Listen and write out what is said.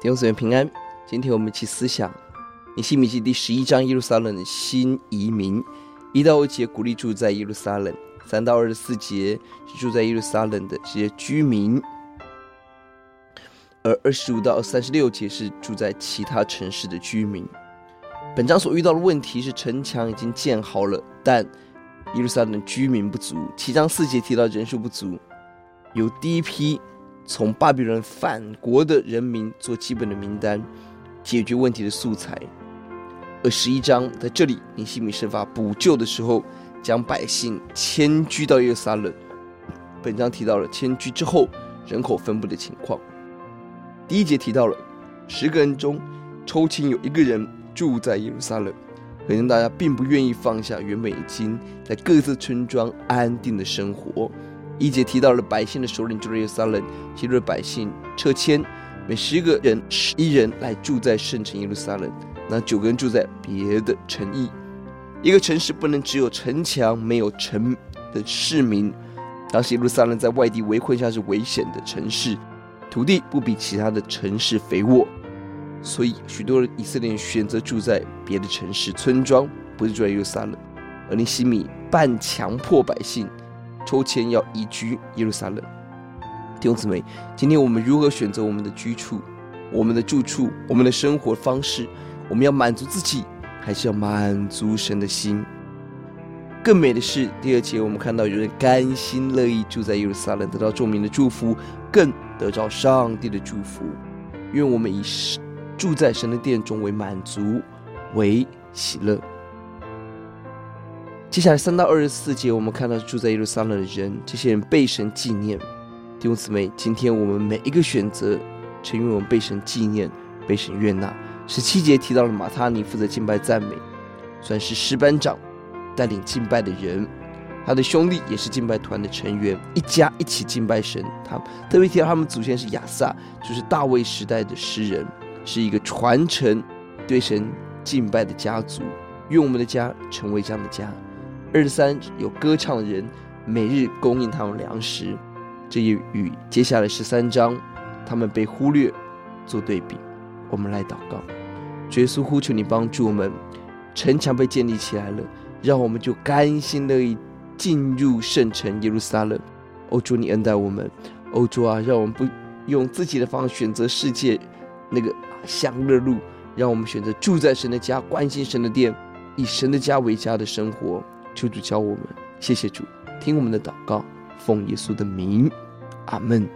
弟兄姊妹平安。今天我们一起思想尼希米记第十一章耶路撒冷的新移民。一到五节鼓励住在耶路撒冷，三到二十四节是住在耶路撒冷的这些居民，而二十五到三十六节是住在其他城市的居民。本章所遇到的问题是城墙已经建好了，但耶路撒冷居民不足。七章四节提到人数不足，有第一批从巴比伦返国的人民做基本的名单。解决问题的素材。而十一章在这里，尼希米设法补救的时候，将百姓迁居到耶路撒冷。本章提到了迁居之后人口分布的情况。第一节提到了十个人中抽签有一个人住在耶路撒冷，可能大家并不愿意放下原本已经在各自村庄安定的生活。一节提到了百姓的首领住在耶路撒冷，其余的百姓撤迁。每十个人十一人来住在圣城耶路撒冷，那九个人住在别的城邑。一个城市不能只有城墙，没有城的市民。当时耶路撒冷在外地围困下是危险的城市，土地不比其他的城市肥沃，所以许多以色列人选择住在别的城市村庄，不是住在耶路撒冷。而尼希米半强迫百姓抽签要移居耶路撒冷。弟兄姊妹，今天我们如何选择我们的居处、我们的住处、我们的生活方式？我们要满足自己，还是要满足神的心？更美的是，第二节我们看到有人甘心乐意住在耶路撒冷，得到众民的祝福，更得到上帝的祝福。愿我们以住在神的殿中为满足，为喜乐。接下来三到二十四节，我们看到住在耶路撒冷的人，这些人被神纪念。弟兄姊妹，今天我们每一个选择，成为我们被神纪念、被神悦纳。十七节提到了马他尼负责敬拜赞美，算是诗班长，带领敬拜的人。他的兄弟也是敬拜团的成员，一家一起敬拜神。他特别提到他们祖先是亚萨，就是大卫时代的诗人，是一个传承对神敬拜的家族。愿我们的家成为这样的家。二十三有歌唱的人，每日供应他们粮食。这也与接下来十三章他们被忽略做对比。我们来祷告，耶稣呼求你帮助我们，城墙被建立起来了，让我们就甘心乐意进入圣城耶路撒冷。哦，主你恩待我们，哦，主啊，让我们不用自己的方式选择世界那个享乐路，让我们选择住在神的家，关心神的殿，以神的家为家的生活。求主教我们，谢谢主，听我们的祷告。奉耶稣的名，阿门。